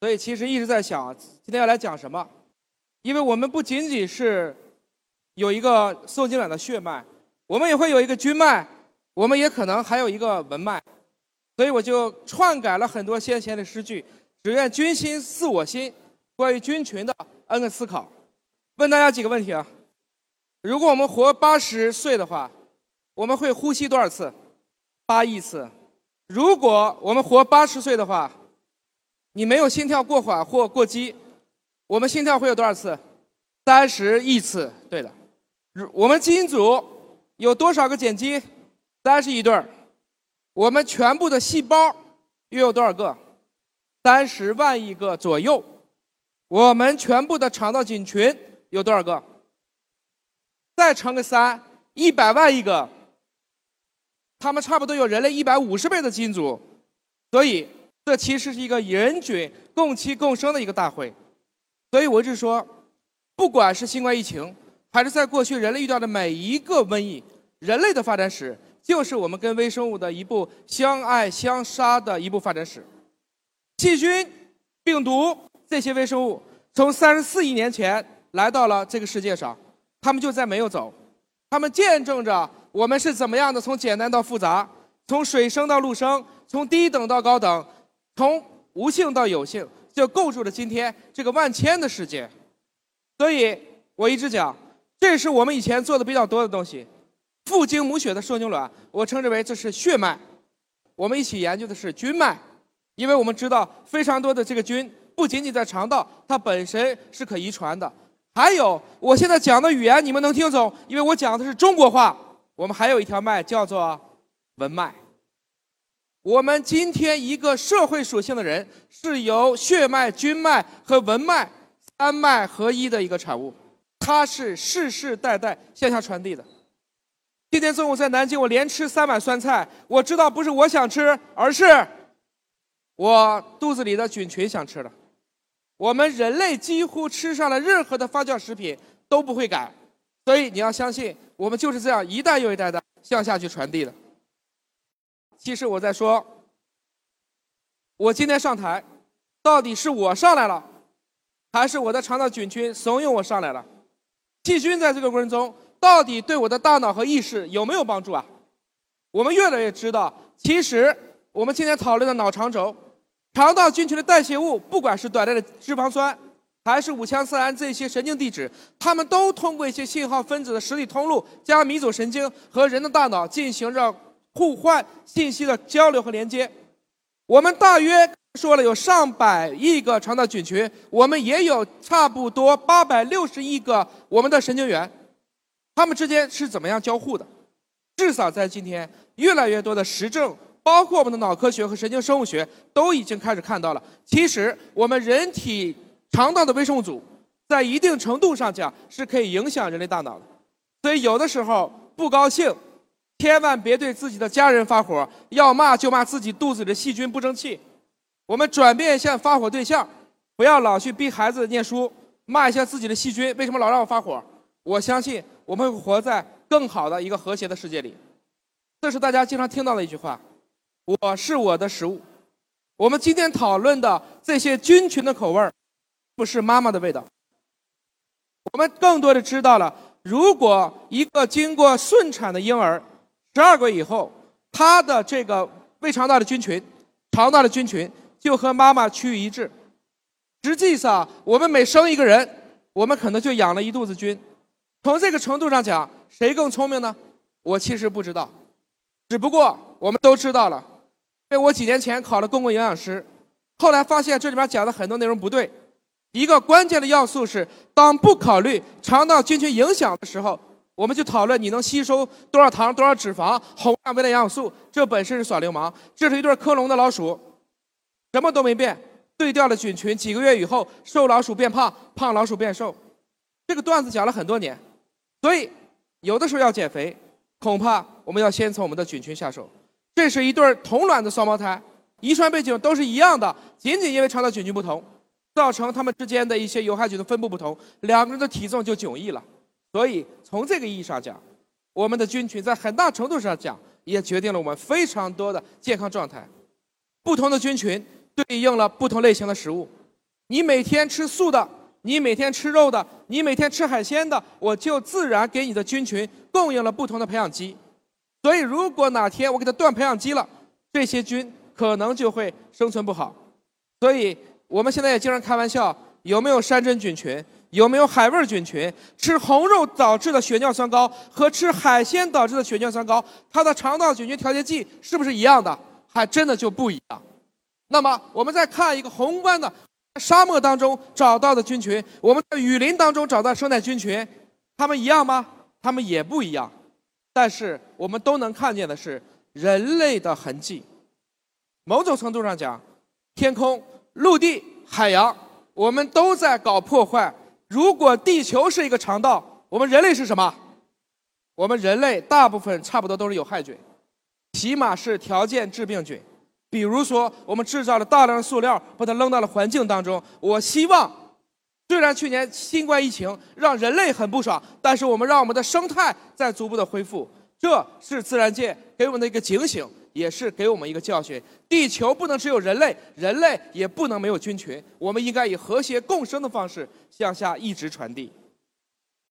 所以其实一直在想今天要来讲什么，因为我们不仅仅是有一个受精卵的血脉，我们也会有一个君脉，我们也可能还有一个文脉，所以我就篡改了很多先贤的诗句，只愿君心似我心，关于菌群的 N 个思考。问大家几个问题啊？如果我们活八十岁的话，我们会呼吸多少次？八亿次。如果我们活八十岁的话，你没有心跳过缓或过激，我们心跳会有多少次？三十亿次。对的。我们基因组有多少个碱基？三十亿对儿。我们全部的细胞又有多少个？三十万亿个左右。我们全部的肠道菌群有多少个？再乘个三，一百万亿个。它们差不多有人类一百五十倍的基因组，所以。这其实是一个人菌共栖共生的一个大会，所以我一直说，不管是新冠疫情，还是在过去人类遇到的每一个瘟疫，人类的发展史就是我们跟微生物的一部相爱相杀的一部发展史。细菌、病毒这些微生物从三十四亿年前来到了这个世界上，他们就再没有走，他们见证着我们是怎么样的从简单到复杂，从水生到陆生，从低等到高等。从无性到有性，就构筑了今天这个万千的世界。所以我一直讲，这是我们以前做的比较多的东西。父精母血的受精卵，我称之为这是血脉。我们一起研究的是菌脉，因为我们知道非常多的这个菌不仅仅在肠道，它本身是可遗传的。还有我现在讲的语言你们能听懂，因为我讲的是中国话。我们还有一条脉叫做文脉。我们今天一个社会属性的人，是由血脉、君脉和文脉三脉合一的一个产物，它是世世代代向下传递的。今天中午在南京，我连吃三碗酸菜，我知道不是我想吃，而是我肚子里的菌群想吃的。我们人类几乎吃上了任何的发酵食品都不会改，所以你要相信，我们就是这样一代又一代的向下去传递的。其实我在说，我今天上台，到底是我上来了，还是我的肠道菌群怂恿我上来了？细菌在这个过程中，到底对我的大脑和意识有没有帮助啊？我们越来越知道，其实我们今天讨论的脑肠轴，肠道菌群的代谢物，不管是短暂的脂肪酸，还是五羟色胺这些神经递质，它们都通过一些信号分子的实体通路，加迷走神经和人的大脑进行着。互换信息的交流和连接，我们大约说了有上百亿个肠道菌群，我们也有差不多八百六十亿个我们的神经元，它们之间是怎么样交互的？至少在今天，越来越多的实证，包括我们的脑科学和神经生物学，都已经开始看到了。其实，我们人体肠道的微生物组，在一定程度上讲，是可以影响人类大脑的。所以，有的时候不高兴。千万别对自己的家人发火，要骂就骂自己肚子里的细菌不争气。我们转变一下发火对象，不要老去逼孩子念书，骂一下自己的细菌。为什么老让我发火？我相信我们会活在更好的一个和谐的世界里。这是大家经常听到的一句话：“我是我的食物。”我们今天讨论的这些菌群的口味，不是妈妈的味道。我们更多的知道了，如果一个经过顺产的婴儿，十二个月以后，他的这个胃肠道的菌群、肠道的菌群就和妈妈趋于一致。实际上，我们每生一个人，我们可能就养了一肚子菌。从这个程度上讲，谁更聪明呢？我其实不知道，只不过我们都知道了。因为我几年前考了公共营养师，后来发现这里面讲的很多内容不对。一个关键的要素是，当不考虑肠道菌群影响的时候。我们就讨论你能吸收多少糖、多少脂肪、宏量微量营养素，这本身是耍流氓。这是一对克隆的老鼠，什么都没变，对调的菌群，几个月以后，瘦老鼠变胖，胖老鼠变瘦。这个段子讲了很多年，所以有的时候要减肥，恐怕我们要先从我们的菌群下手。这是一对同卵的双胞胎，遗传背景都是一样的，仅仅因为肠道菌群不同，造成他们之间的一些有害菌的分布不同，两个人的体重就迥异了。所以，从这个意义上讲，我们的菌群在很大程度上讲，也决定了我们非常多的健康状态。不同的菌群对应了不同类型的食物，你每天吃素的，你每天吃肉的，你每天吃海鲜的，我就自然给你的菌群供应了不同的培养基。所以，如果哪天我给它断培养基了，这些菌可能就会生存不好。所以，我们现在也经常开玩笑：有没有山珍菌群？有没有海味菌群？吃红肉导致的血尿酸高和吃海鲜导致的血尿酸高，它的肠道菌群调节剂是不是一样的？还真的就不一样。那么，我们再看一个宏观的。沙漠当中找到的菌群，我们在雨林当中找到生态菌群，它们一样吗？它们也不一样。但是我们都能看见的是人类的痕迹。某种程度上讲，天空、陆地、海洋，我们都在搞破坏。如果地球是一个肠道，我们人类是什么？我们人类大部分差不多都是有害菌，起码是条件致病菌。比如说，我们制造了大量的塑料，把它扔到了环境当中。我希望，虽然去年新冠疫情让人类很不爽，但是我们让我们的生态在逐步的恢复。这是自然界给我们的一个警醒，也是给我们一个教训。地球不能只有人类，人类也不能没有菌群。我们应该以和谐共生的方式向下一直传递。